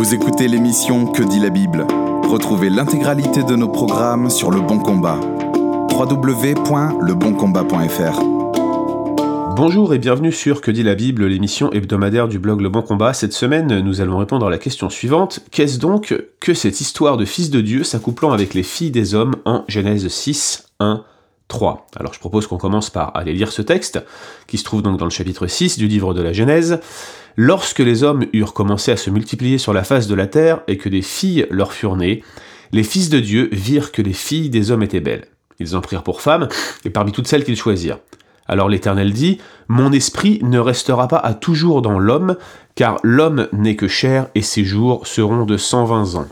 Vous écoutez l'émission Que dit la Bible Retrouvez l'intégralité de nos programmes sur Le Bon Combat. www.leboncombat.fr Bonjour et bienvenue sur Que dit la Bible, l'émission hebdomadaire du blog Le Bon Combat. Cette semaine, nous allons répondre à la question suivante. Qu'est-ce donc que cette histoire de fils de Dieu s'accouplant avec les filles des hommes en Genèse 6, 1, 3 Alors je propose qu'on commence par aller lire ce texte, qui se trouve donc dans le chapitre 6 du livre de la Genèse. Lorsque les hommes eurent commencé à se multiplier sur la face de la terre et que des filles leur furent nées, les fils de Dieu virent que les filles des hommes étaient belles. Ils en prirent pour femmes, et parmi toutes celles qu'ils choisirent. Alors l'Éternel dit, Mon esprit ne restera pas à toujours dans l'homme, car l'homme n'est que chair, et ses jours seront de 120 ans.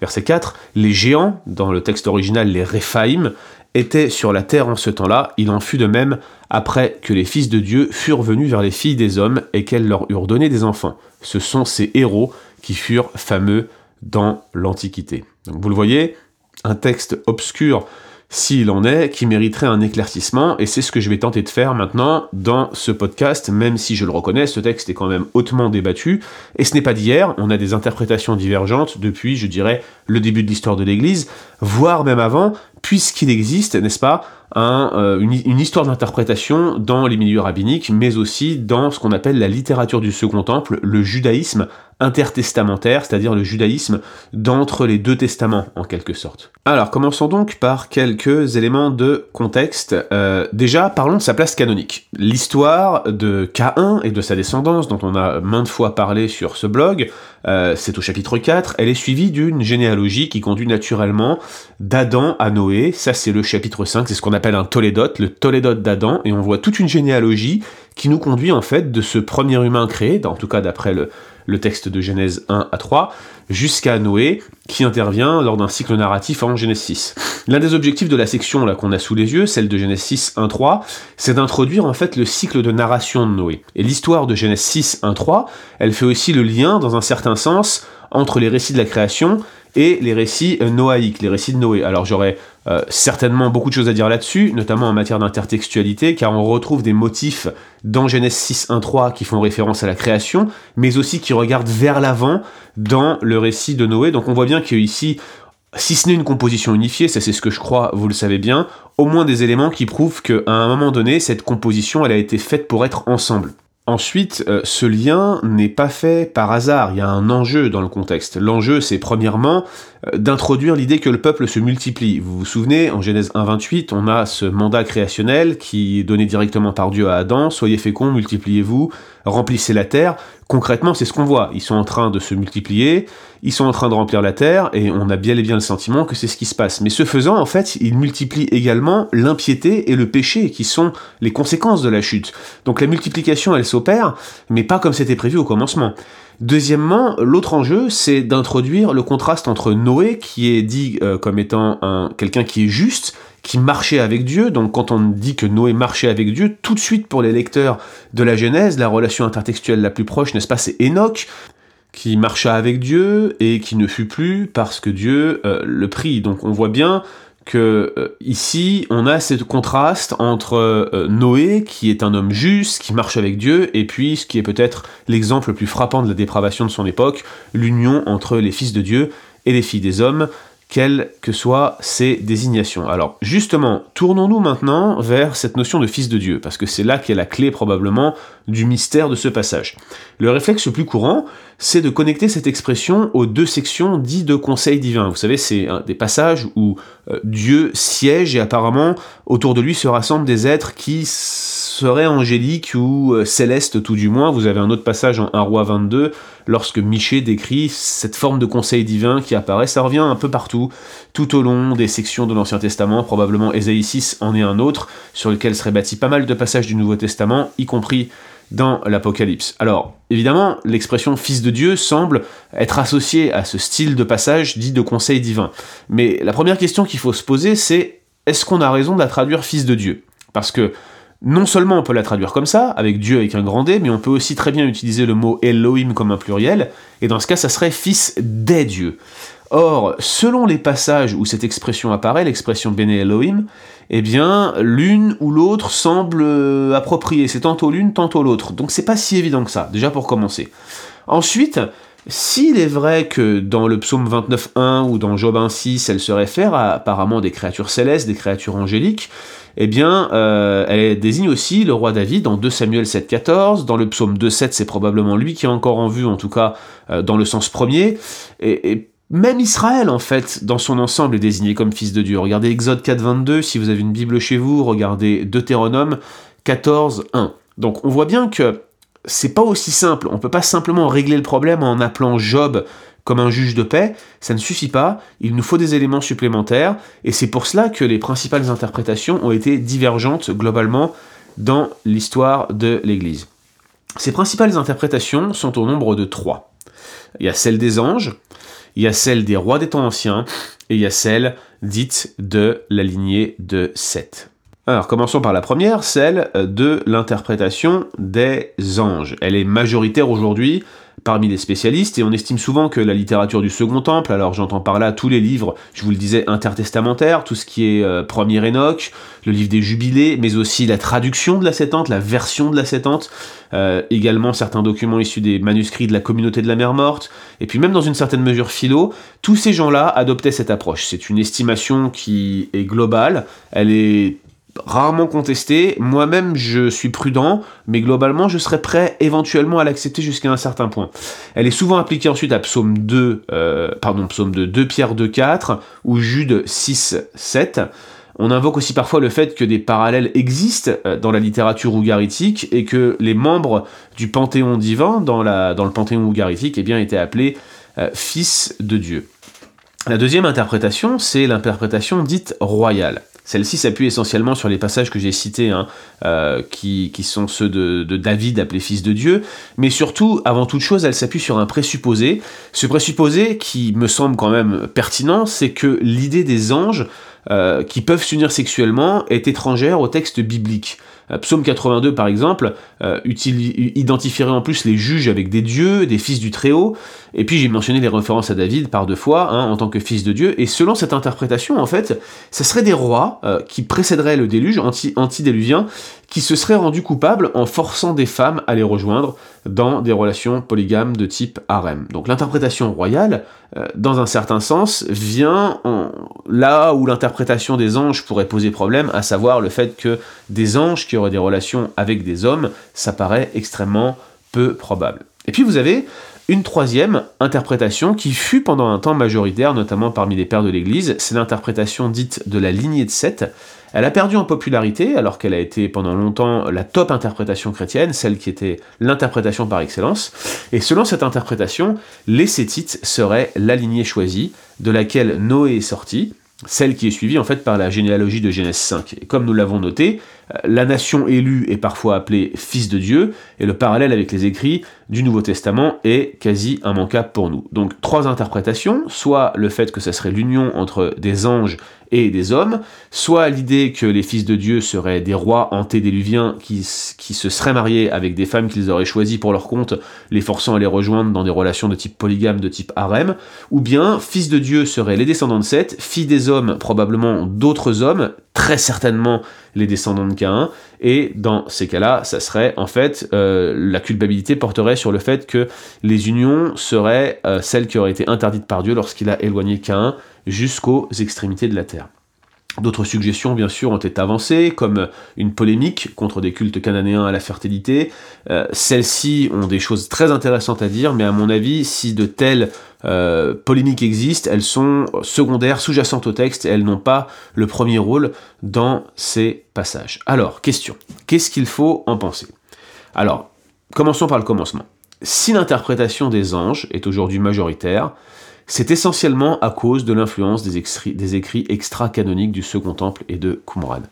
Verset 4, Les géants, dans le texte original les Réphaïm, étaient sur la terre en ce temps-là, il en fut de même après que les fils de Dieu furent venus vers les filles des hommes et qu'elles leur eurent donné des enfants. Ce sont ces héros qui furent fameux dans l'Antiquité. Donc vous le voyez, un texte obscur s'il en est, qui mériterait un éclaircissement, et c'est ce que je vais tenter de faire maintenant dans ce podcast, même si je le reconnais, ce texte est quand même hautement débattu, et ce n'est pas d'hier, on a des interprétations divergentes depuis, je dirais, le début de l'histoire de l'Église, voire même avant, puisqu'il existe, n'est-ce pas, euh, une, histoire d'interprétation dans les milieux rabbiniques, mais aussi dans ce qu'on appelle la littérature du Second Temple, le judaïsme intertestamentaire, c'est-à-dire le judaïsme d'entre les deux testaments, en quelque sorte. Alors, commençons donc par quelques éléments de contexte. Euh, déjà, parlons de sa place canonique. L'histoire de Caïn et de sa descendance, dont on a maintes fois parlé sur ce blog, euh, c'est au chapitre 4, elle est suivie d'une généalogie qui conduit naturellement d'Adam à Noé, ça c'est le chapitre 5, c'est ce qu'on appelle un Tolédote, le Tolédote d'Adam, et on voit toute une généalogie qui nous conduit en fait de ce premier humain créé, en tout cas d'après le, texte de Genèse 1 à 3, jusqu'à Noé, qui intervient lors d'un cycle narratif en Genèse 6. L'un des objectifs de la section là qu'on a sous les yeux, celle de Genèse 6 1 3, c'est d'introduire en fait le cycle de narration de Noé. Et l'histoire de Genèse 6 1 3, elle fait aussi le lien dans un certain sens entre les récits de la création et les récits euh, noaïques, les récits de Noé. Alors j'aurais euh, certainement beaucoup de choses à dire là-dessus, notamment en matière d'intertextualité, car on retrouve des motifs dans Genèse 6 1 qui font référence à la création, mais aussi qui regardent vers l'avant dans le récit de Noé. Donc on voit bien qu'ici, si ce n'est une composition unifiée, ça c'est ce que je crois, vous le savez bien, au moins des éléments qui prouvent qu'à un moment donné, cette composition, elle a été faite pour être ensemble. Ensuite, euh, ce lien n'est pas fait par hasard, il y a un enjeu dans le contexte. L'enjeu, c'est premièrement d'introduire l'idée que le peuple se multiplie. Vous vous souvenez, en Genèse 1.28, on a ce mandat créationnel qui est donné directement par Dieu à Adam, soyez féconds, multipliez-vous, remplissez la terre. Concrètement, c'est ce qu'on voit. Ils sont en train de se multiplier, ils sont en train de remplir la terre, et on a bien et bien le sentiment que c'est ce qui se passe. Mais ce faisant, en fait, ils multiplient également l'impiété et le péché, qui sont les conséquences de la chute. Donc la multiplication, elle s'opère, mais pas comme c'était prévu au commencement. Deuxièmement, l'autre enjeu, c'est d'introduire le contraste entre Qui est dit euh, comme étant un, quelqu'un qui est juste, qui marchait avec Dieu. Donc quand on dit que Noé marchait avec Dieu, tout de suite pour les lecteurs de la Genèse, la relation intertextuelle la plus proche, n'est-ce pas, c'est Enoch qui marcha avec Dieu et qui ne fut plus parce que Dieu euh, le prit. Donc on voit bien que euh, ici on a ce contraste entre Noé qui est un homme juste, qui marche avec Dieu, et puis ce qui est peut-être l'exemple le plus frappant de la dépravation de son époque, l'union entre les fils de Dieu et les filles des hommes, quelles que soient ces désignations. Alors justement, tournons-nous maintenant vers cette notion de fils de Dieu, parce que c'est là qu'est la clé probablement du mystère de ce passage. Le réflexe le plus courant, c'est de connecter cette expression aux deux sections dites de conseil divin. Vous savez, c'est des passages où Dieu siège et apparemment autour de lui se rassemblent des êtres qui serait angélique ou euh, céleste tout du moins. Vous avez un autre passage en 1 roi 22 lorsque Miché décrit cette forme de conseil divin qui apparaît. Ça revient un peu partout, tout au long des sections de l'Ancien Testament. Probablement Ésaïe 6 en est un autre sur lequel serait bâti pas mal de passages du Nouveau Testament, y compris dans l'Apocalypse. Alors, évidemment, l'expression fils de Dieu semble être associée à ce style de passage dit de conseil divin. Mais la première question qu'il faut se poser, c'est est-ce qu'on a raison de la traduire fils de Dieu Parce que non seulement on peut la traduire comme ça, avec Dieu avec un grand D, mais on peut aussi très bien utiliser le mot Elohim comme un pluriel, et dans ce cas, ça serait fils des dieux. Or, selon les passages où cette expression apparaît, l'expression Bene Elohim, eh bien, l'une ou l'autre semble euh, appropriée. C'est tantôt l'une, tantôt l'autre. Donc c'est pas si évident que ça, déjà pour commencer. Ensuite, S'il est vrai que dans le psaume 29.1 ou dans Job 1.6, elle se réfère à apparemment des créatures célestes, des créatures angéliques, eh bien, euh, elle désigne aussi le roi David dans 2 Samuel 7.14, dans le psaume 2.7, c'est probablement lui qui est encore en vue, en tout cas euh, dans le sens premier, et, même Israël, en fait, dans son ensemble, est désigné comme fils de Dieu. Regardez Exode 4.22, si vous avez une Bible chez vous, regardez Deutéronome 14.1. Donc on voit bien que c'est pas aussi simple, on peut pas simplement régler le problème en appelant Job comme un juge de paix, ça ne suffit pas, il nous faut des éléments supplémentaires, et c'est pour cela que les principales interprétations ont été divergentes globalement dans l'histoire de l'Église. Ces principales interprétations sont au nombre de trois. Il y a celle des anges, il y a celle des rois des temps anciens, et il y a celle dite de la lignée de Seth. Alors commençons par la première, celle de l'interprétation des anges. Elle est majoritaire aujourd'hui parmi les spécialistes, et on estime souvent que la littérature du Second Temple, alors j'entends par là tous les livres, je vous le disais, intertestamentaires, tout ce qui est euh, Premier Enoch, le livre des Jubilés, mais aussi la traduction de la Septante, la version de la Septante, euh, également certains documents issus des manuscrits de la communauté de la mer morte, et puis même dans une certaine mesure philo, tous ces gens-là adoptaient cette approche. C'est une estimation qui est globale, elle est rarement contesté. Moi-même, je suis prudent, mais globalement, je serais prêt éventuellement à l'accepter jusqu'à un certain point. Elle est souvent appliquée ensuite à Psaume 2, euh, pardon, Psaume 2, 2 Pierre 2, 4 ou Jude 6, 7. On invoque aussi parfois le fait que des parallèles existent euh, dans la littérature ougaritique et que les membres du panthéon divin dans, le panthéon ougaritique eh bien, étaient appelés euh, fils de Dieu. La deuxième interprétation, c'est l'interprétation dite royale. Celle-ci s'appuie essentiellement sur les passages que j'ai cités, hein, euh, qui, sont ceux de, David appelé fils de Dieu, mais surtout, avant toute chose, elle s'appuie sur un présupposé. Ce présupposé, qui me semble quand même pertinent, c'est que l'idée des anges euh, qui peuvent s'unir sexuellement est étrangère au texte biblique. Euh, Psaume 82 par exemple euh, identifierait en plus les juges avec des dieux, des fils du Très-Haut, et puis j'ai mentionné les références à David par deux fois hein, en tant que fils de Dieu, et selon cette interprétation en fait, ce serait des rois euh, qui précéderaient le déluge anti anti-déluvien qui se seraient rendus coupables en forçant des femmes à les rejoindre dans des relations polygames de type harem. Donc l'interprétation royale, euh, dans un certain sens, vient là où l'interprétation des anges pourrait poser problème, à savoir le fait que des anges qui auraient des relations avec des hommes, ça paraît extrêmement peu probable. Et puis vous avez une troisième interprétation qui fut pendant un temps majoritaire, notamment parmi les pères de l'Église, c'est l'interprétation dite de la lignée de Seth. Elle a perdu en popularité alors qu'elle a été pendant longtemps la top interprétation chrétienne, celle qui était l'interprétation par excellence. Et selon cette interprétation, les seraient la lignée choisie de laquelle Noé est sorti, celle qui est suivie en fait par la généalogie de Genèse 5. Et comme nous l'avons noté, la nation élue est parfois appelée fils de Dieu, et le parallèle avec les écrits du Nouveau Testament est quasi immanquable pour nous. Donc trois interprétations, soit le fait que ça serait l'union entre des anges et des hommes, soit l'idée que les fils de Dieu seraient des rois antédéluviens qui, qui se seraient mariés avec des femmes qu'ils auraient choisies pour leur compte, les forçant à les rejoindre dans des relations de type polygame, de type harem, ou bien fils de Dieu seraient les descendants de Seth, filles des hommes probablement d'autres hommes, très certainement les descendants de Caïn, et dans ces cas-là, ça serait en fait, euh, la culpabilité porterait sur le fait que les unions seraient euh, celles qui auraient été interdites par Dieu lorsqu'il a éloigné Caïn jusqu'aux extrémités de la terre. D'autres suggestions, bien sûr, ont été avancées, comme une polémique contre des cultes cananéens à la fertilité. Euh, celles-ci ont des choses très intéressantes à dire, mais à mon avis, si de telles euh, polémiques existent, elles sont secondaires, sous-jacentes au texte, et elles n'ont pas le premier rôle dans ces passages. Alors, question, qu'est-ce qu'il faut en penser? Alors, commençons par le commencement. Si l'interprétation des anges est aujourd'hui majoritaire, c'est essentiellement à cause de l'influence des, écrits extra-canoniques du Second Temple et de Qumran.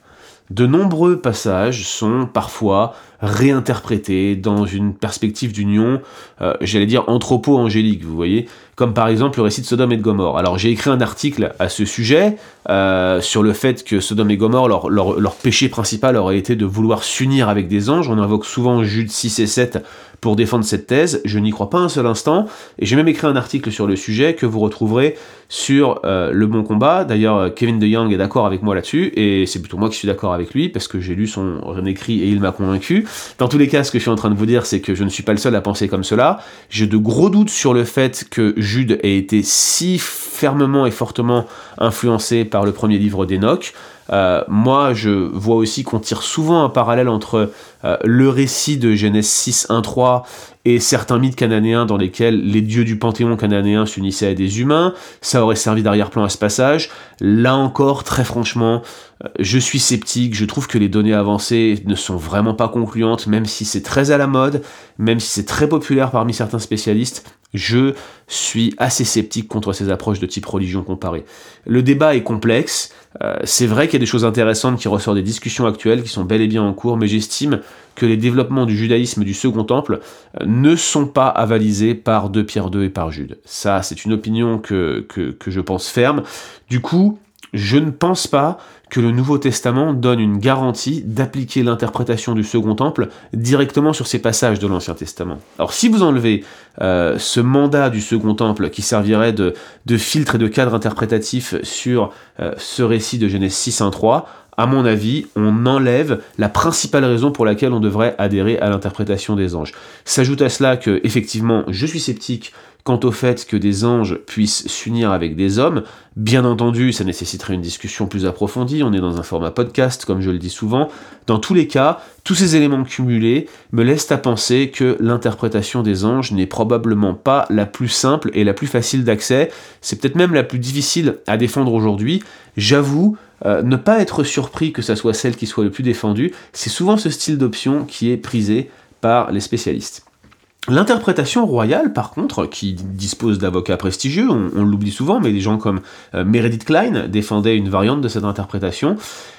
De nombreux passages sont parfois réinterprétés dans une perspective d'union, euh, j'allais dire anthropo-angélique, vous voyez, comme par exemple le récit de Sodome et de Gomorre. Alors j'ai écrit un article à ce sujet euh, sur le fait que Sodome et Gomorre, leur, leur, péché principal aurait été de vouloir s'unir avec des anges. On invoque souvent Jude 6 et 7 pour défendre cette thèse. Je n'y crois pas un seul instant. Et j'ai même écrit un article sur le sujet que vous retrouverez sur euh, Le Bon Combat. D'ailleurs, Kevin DeYoung est d'accord avec moi là-dessus, et c'est plutôt moi qui suis d'accord avec lui, parce que j'ai lu son écrit et il m'a convaincu. Dans tous les cas, ce que je suis en train de vous dire, c'est que je ne suis pas le seul à penser comme cela. J'ai de gros doutes sur le fait que Jude ait été si fermement et fortement influencé par le premier livre d'Enoch. Euh, moi, je vois aussi qu'on tire souvent un parallèle entre euh, le récit de Genèse 6, 1, 3 et certains mythes cananéens dans lesquels les dieux du panthéon cananéen s'unissaient à des humains. Ça aurait servi d'arrière-plan à ce passage. Là encore, très franchement, euh, je suis sceptique. Je trouve que les données avancées ne sont vraiment pas concluantes, même si c'est très à la mode, même si c'est très populaire parmi certains spécialistes. Je suis assez sceptique contre ces approches de type religion comparée. Le débat est complexe. Euh, c'est vrai qu'il y a des choses intéressantes qui ressortent des discussions actuelles qui sont bel et bien en cours, mais j'estime que les développements du judaïsme du Second Temple euh, ne sont pas avalisés par deux Pierre II et par Jude. Ça, c'est une opinion que, que, je pense ferme. Du coup, je ne pense pas que le Nouveau Testament donne une garantie d'appliquer l'interprétation du Second Temple directement sur ces passages de l'Ancien Testament. Alors si vous enlevez euh, ce mandat du Second Temple qui servirait de, filtre et de cadre interprétatif sur euh, ce récit de Genèse 6 3, à mon avis, on enlève la principale raison pour laquelle on devrait adhérer à l'interprétation des anges. S'ajoute à cela que, effectivement, je suis sceptique Quant au fait que des anges puissent s'unir avec des hommes, bien entendu, ça nécessiterait une discussion plus approfondie, on est dans un format podcast, comme je le dis souvent. Dans tous les cas, tous ces éléments cumulés me laissent à penser que l'interprétation des anges n'est probablement pas la plus simple et la plus facile d'accès, c'est peut-être même la plus difficile à défendre aujourd'hui. J'avoue, euh, ne pas être surpris que ça soit celle qui soit le plus défendue, c'est souvent ce style d'option qui est prisé par les spécialistes. L'interprétation royale, par contre, qui dispose d'avocats prestigieux, on, l'oublie souvent, mais des gens comme euh, Meredith Klein défendaient une variante de cette interprétation,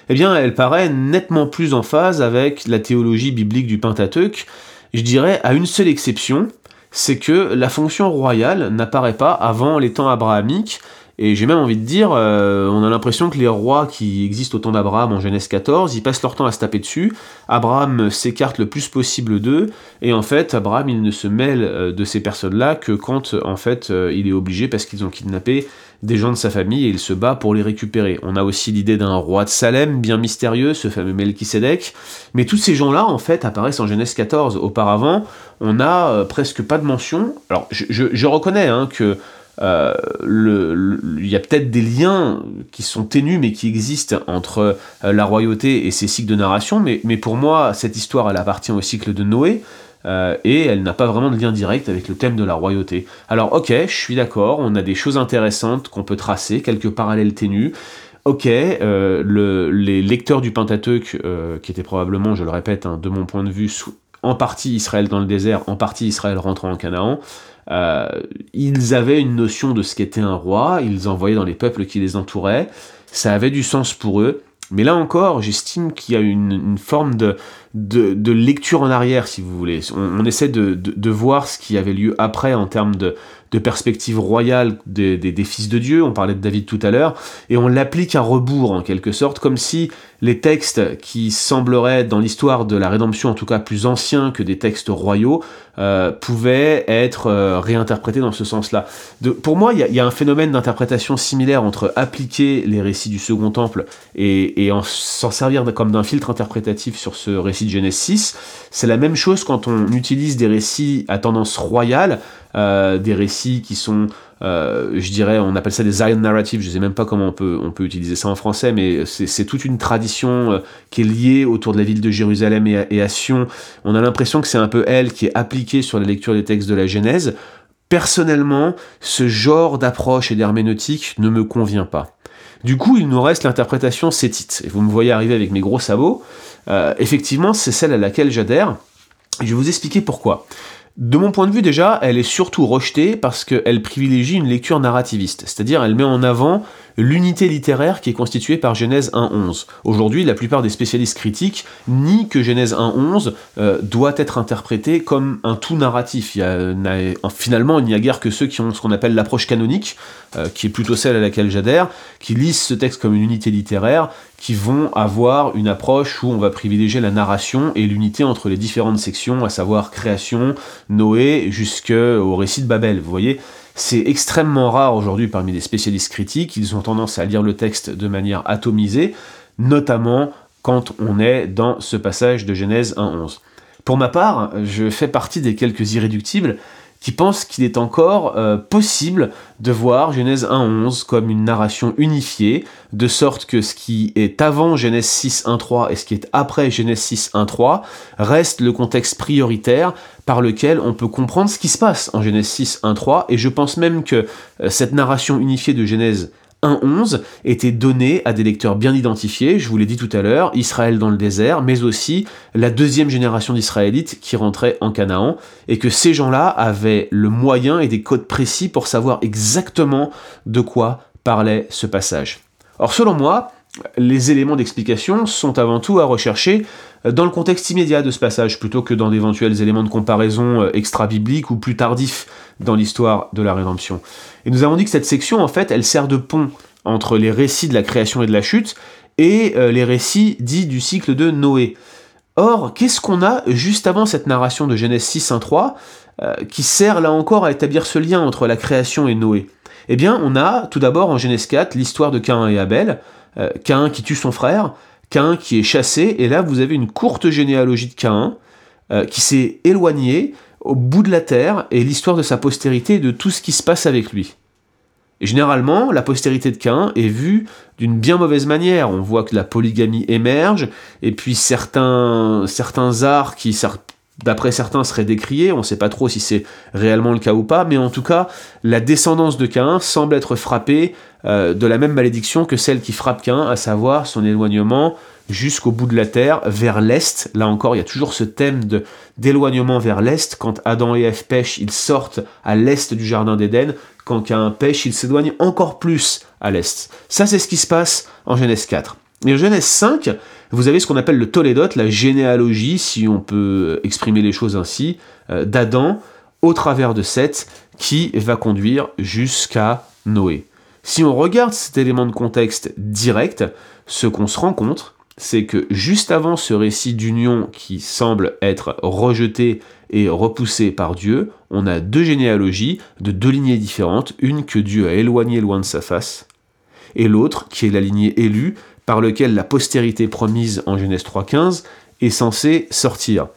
eh bien, elle paraît nettement plus en phase avec la théologie biblique du Pentateuque, je dirais à une seule exception, c'est que la fonction royale n'apparaît pas avant les temps abrahamiques, et j'ai même envie de dire, euh, on a l'impression que les rois qui existent au temps d'Abraham en Genèse 14, ils passent leur temps à se taper dessus. Abraham s'écarte le plus possible d'eux, et en fait, Abraham, il ne se mêle euh, de ces personnes-là que quand, en fait, euh, il est obligé parce qu'ils ont kidnappé des gens de sa famille et il se bat pour les récupérer. On a aussi l'idée d'un roi de Salem, bien mystérieux, ce fameux Melchisedec. Mais tous ces gens-là, en fait, apparaissent en Genèse 14. Auparavant, on n'a presque pas de mention. Alors, je, reconnais hein, que euh, il y a peut-être des liens qui sont ténus mais qui existent entre euh, la royauté et ces cycles de narration, mais, pour moi, cette histoire, elle appartient au cycle de Noé. Euh, et elle n'a pas vraiment de lien direct avec le thème de la royauté. Alors ok, je suis d'accord, on a des choses intéressantes qu'on peut tracer, quelques parallèles ténus. Ok, le, les lecteurs du Pentateuque, qui étaient probablement, je le répète, hein, de mon point de vue, en partie Israël dans le désert, en partie Israël rentrant en Canaan, euh, ils avaient une notion de ce qu'était un roi, ils envoyaient dans les peuples qui les entouraient, ça avait du sens pour eux. Mais là encore, j'estime qu'il y a une, forme de, de, lecture en arrière, si vous voulez. On, essaie de, de, voir ce qui avait lieu après en termes de, de perspective royale des, fils de Dieu, on parlait de David tout à l'heure, et on l'applique à rebours en quelque sorte, comme si les textes qui sembleraient dans l'histoire de la rédemption en tout cas plus anciens que des textes royaux euh, pouvaient être euh, réinterprétés dans ce sens-là. Pour moi, il y, a un phénomène d'interprétation similaire entre appliquer les récits du Second Temple et, et s'en servir comme d'un filtre interprétatif sur ce récit de Genèse 6. C'est la même chose quand on utilise des récits à tendance royale euh, des récits qui sont, euh, je dirais, on appelle ça des Zion narratives, je ne sais même pas comment on peut, on peut utiliser ça en français, mais c'est toute une tradition euh, qui est liée autour de la ville de Jérusalem et à, Sion. On a l'impression que c'est un peu elle qui est appliquée sur la lecture des textes de la Genèse. Personnellement, ce genre d'approche et d'herméneutique ne me convient pas. Du coup, il nous reste l'interprétation sétite. Et vous me voyez arriver avec mes gros sabots. effectivement, c'est celle à laquelle j'adhère. Je vais vous expliquer pourquoi. De mon point de vue déjà, elle est surtout rejetée parce qu'elle privilégie une lecture narrativiste, c'est-à-dire elle met en avant l'unité littéraire qui est constituée par Genèse 1.11. Aujourd'hui, la plupart des spécialistes critiques nient que Genèse 1.11 euh, doit être interprété comme un tout narratif. Finalement, il n'y a guère que ceux qui ont ce qu'on appelle l'approche canonique, euh, qui est plutôt celle à laquelle j'adhère, qui lisent ce texte comme une unité littéraire, qui vont avoir une approche où on va privilégier la narration et l'unité entre les différentes sections, à savoir création, Noé, jusqu'au récit de Babel. Vous voyez c'est extrêmement rare aujourd'hui parmi les spécialistes critiques, ils ont tendance à lire le texte de manière atomisée, notamment quand on est dans ce passage de Genèse 1.11. Pour ma part, je fais partie des quelques irréductibles qui pensent qu'il est encore euh, possible de voir Genèse 1.11 comme une narration unifiée, de sorte que ce qui est avant Genèse 6.1.3 et ce qui est après Genèse 6.1.3 reste le contexte prioritaire par lequel on peut comprendre ce qui se passe en Genèse 6.1.3, et je pense même que euh, cette narration unifiée de Genèse 1.11 était donné à des lecteurs bien identifiés, je vous l'ai dit tout à l'heure, Israël dans le désert, mais aussi la deuxième génération d'Israélites qui rentrait en Canaan, et que ces gens-là avaient le moyen et des codes précis pour savoir exactement de quoi parlait ce passage. Or selon moi, les éléments d'explication sont avant tout à rechercher dans le contexte immédiat de ce passage, plutôt que dans d'éventuels éléments de comparaison euh, extra-bibliques ou plus tardifs dans l'histoire de la rédemption. Et nous avons dit que cette section, en fait, elle sert de pont entre les récits de la création et de la chute et euh, les récits dits du cycle de Noé. Or, qu'est-ce qu'on a juste avant cette narration de Genèse 6, 1, 3, qui sert là encore à établir ce lien entre la création et Noé? Eh bien, on a tout d'abord en Genèse 4 l'histoire de Cain et Abel, euh, Cain qui tue son frère, Cain qui est chassé, et là vous avez une courte généalogie de Cain euh, qui s'est éloigné au bout de la terre, et l'histoire de sa postérité et de tout ce qui se passe avec lui. Généralement, la postérité de Cain est vue d'une bien mauvaise manière. On voit que la polygamie émerge, et puis certains, certains arts qui, d'après certains, seraient décriés. On ne sait pas trop si c'est réellement le cas ou pas, mais en tout cas, la descendance de Cain semble être frappée euh, de la même malédiction que celle qui frappe Cain, à savoir son éloignement jusqu'au bout de la terre, vers l'est. Là encore, il y a toujours ce thème d'éloignement vers l'est. Quand Adam et Ève pêchent, ils sortent à l'est du jardin d'Éden. Quand Cain pêche, il s'éloigne encore plus à l'est. Ça, c'est ce qui se passe en Genèse 4. Et en Genèse 5, vous avez ce qu'on appelle le Tolédot, la généalogie, si on peut exprimer les choses ainsi, euh, d'Adam au travers de Seth, qui va conduire jusqu'à Noé. Si on regarde cet élément de contexte direct, ce qu'on se rend compte, c'est que juste avant ce récit d'union qui semble être rejeté et repoussé par Dieu, on a deux généalogies de deux lignées différentes, une que Dieu a éloignée loin de sa face, et l'autre qui est la lignée élue par laquelle la postérité promise en Genèse 3.15 est censée sortir.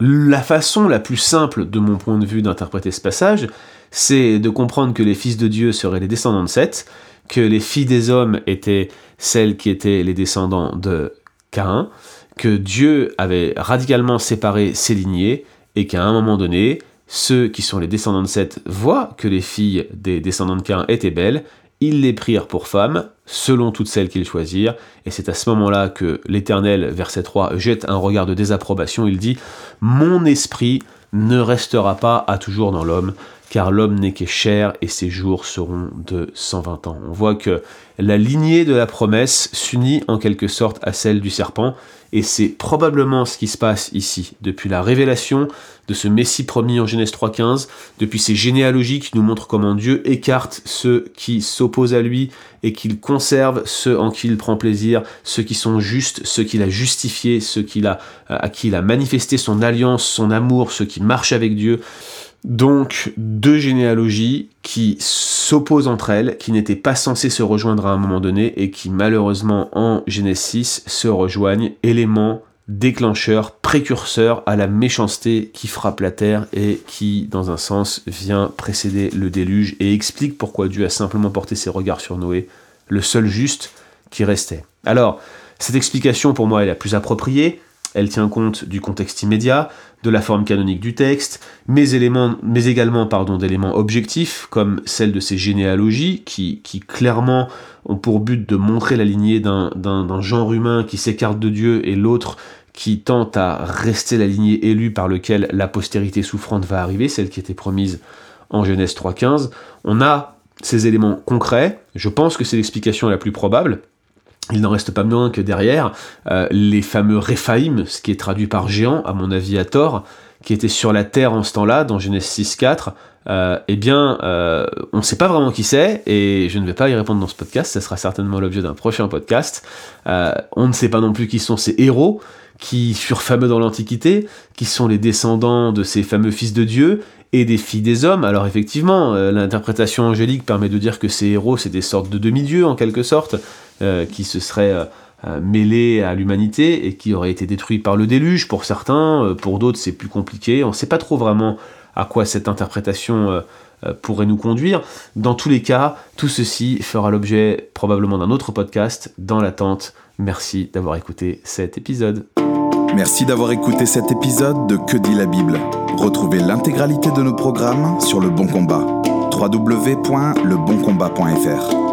La façon la plus simple de mon point de vue d'interpréter ce passage, c'est de comprendre que les fils de Dieu seraient les descendants de Seth, que les filles des hommes étaient celles qui étaient les descendants de Caïn, que Dieu avait radicalement séparé ses lignées, et qu'à un moment donné, ceux qui sont les descendants de Seth voient que les filles des descendants de Caïn étaient belles, ils les prirent pour femmes, selon toutes celles qu'ils choisirent, et c'est à ce moment-là que l'Éternel, verset 3, jette un regard de désapprobation, il dit ⁇ Mon esprit ne restera pas à toujours dans l'homme, car l'homme n'est que chair et ses jours seront de 120 ans. On voit que la lignée de la promesse s'unit en quelque sorte à celle du serpent, et c'est probablement ce qui se passe ici, depuis la révélation de ce Messie promis en Genèse 3.15, depuis ces généalogies qui nous montrent comment Dieu écarte ceux qui s'opposent à lui et qu'il conserve ceux en qui il prend plaisir, ceux qui sont justes, ceux qu'il a justifiés, ceux à qui il a manifesté son alliance, son amour, ceux qui marchent avec Dieu. Donc deux généalogies qui s'opposent entre elles, qui n'étaient pas censées se rejoindre à un moment donné et qui malheureusement en Genèse 6 se rejoignent, élément déclencheur, précurseur à la méchanceté qui frappe la terre et qui, dans un sens, vient précéder le déluge et explique pourquoi Dieu a simplement porté ses regards sur Noé, le seul juste qui restait. Alors, cette explication pour moi est la plus appropriée, elle tient compte du contexte immédiat, de la forme canonique du texte, mais, également pardon, d'éléments objectifs, comme celle de ces généalogies, qui, qui clairement ont pour but de montrer la lignée d'un genre humain qui s'écarte de Dieu et l'autre qui tente à rester la lignée élue par lequel la postérité souffrante va arriver, celle qui était promise en Genèse 3.15. On a ces éléments concrets, je pense que c'est l'explication la plus probable, il n'en reste pas moins que derrière, euh, les fameux Réphaïm, ce qui est traduit par géant, à mon avis à tort, qui étaient sur la terre en ce temps-là, dans Genèse 6.4, euh, eh bien, euh, on ne sait pas vraiment qui c'est, et je ne vais pas y répondre dans ce podcast, ce sera certainement l'objet d'un prochain podcast. on ne sait pas non plus qui sont ces héros, qui furent fameux dans l'Antiquité, qui sont les descendants de ces fameux fils de Dieu, et des filles des hommes. Alors effectivement, l'interprétation angélique permet de dire que ces héros, c'est des sortes de demi-dieux en quelque sorte, qui se serait euh, euh, mêlé à l'humanité et qui aurait été détruit par le déluge pour certains, euh, pour d'autres c'est plus compliqué, on ne sait pas trop vraiment à quoi cette interprétation pourrait nous conduire. Dans tous les cas, tout ceci fera l'objet probablement d'un autre podcast dans l'attente. Merci d'avoir écouté cet épisode. Merci d'avoir écouté cet épisode de Que dit la Bible? Retrouvez l'intégralité de nos programmes sur Le Bon Combat. www.leboncombat.fr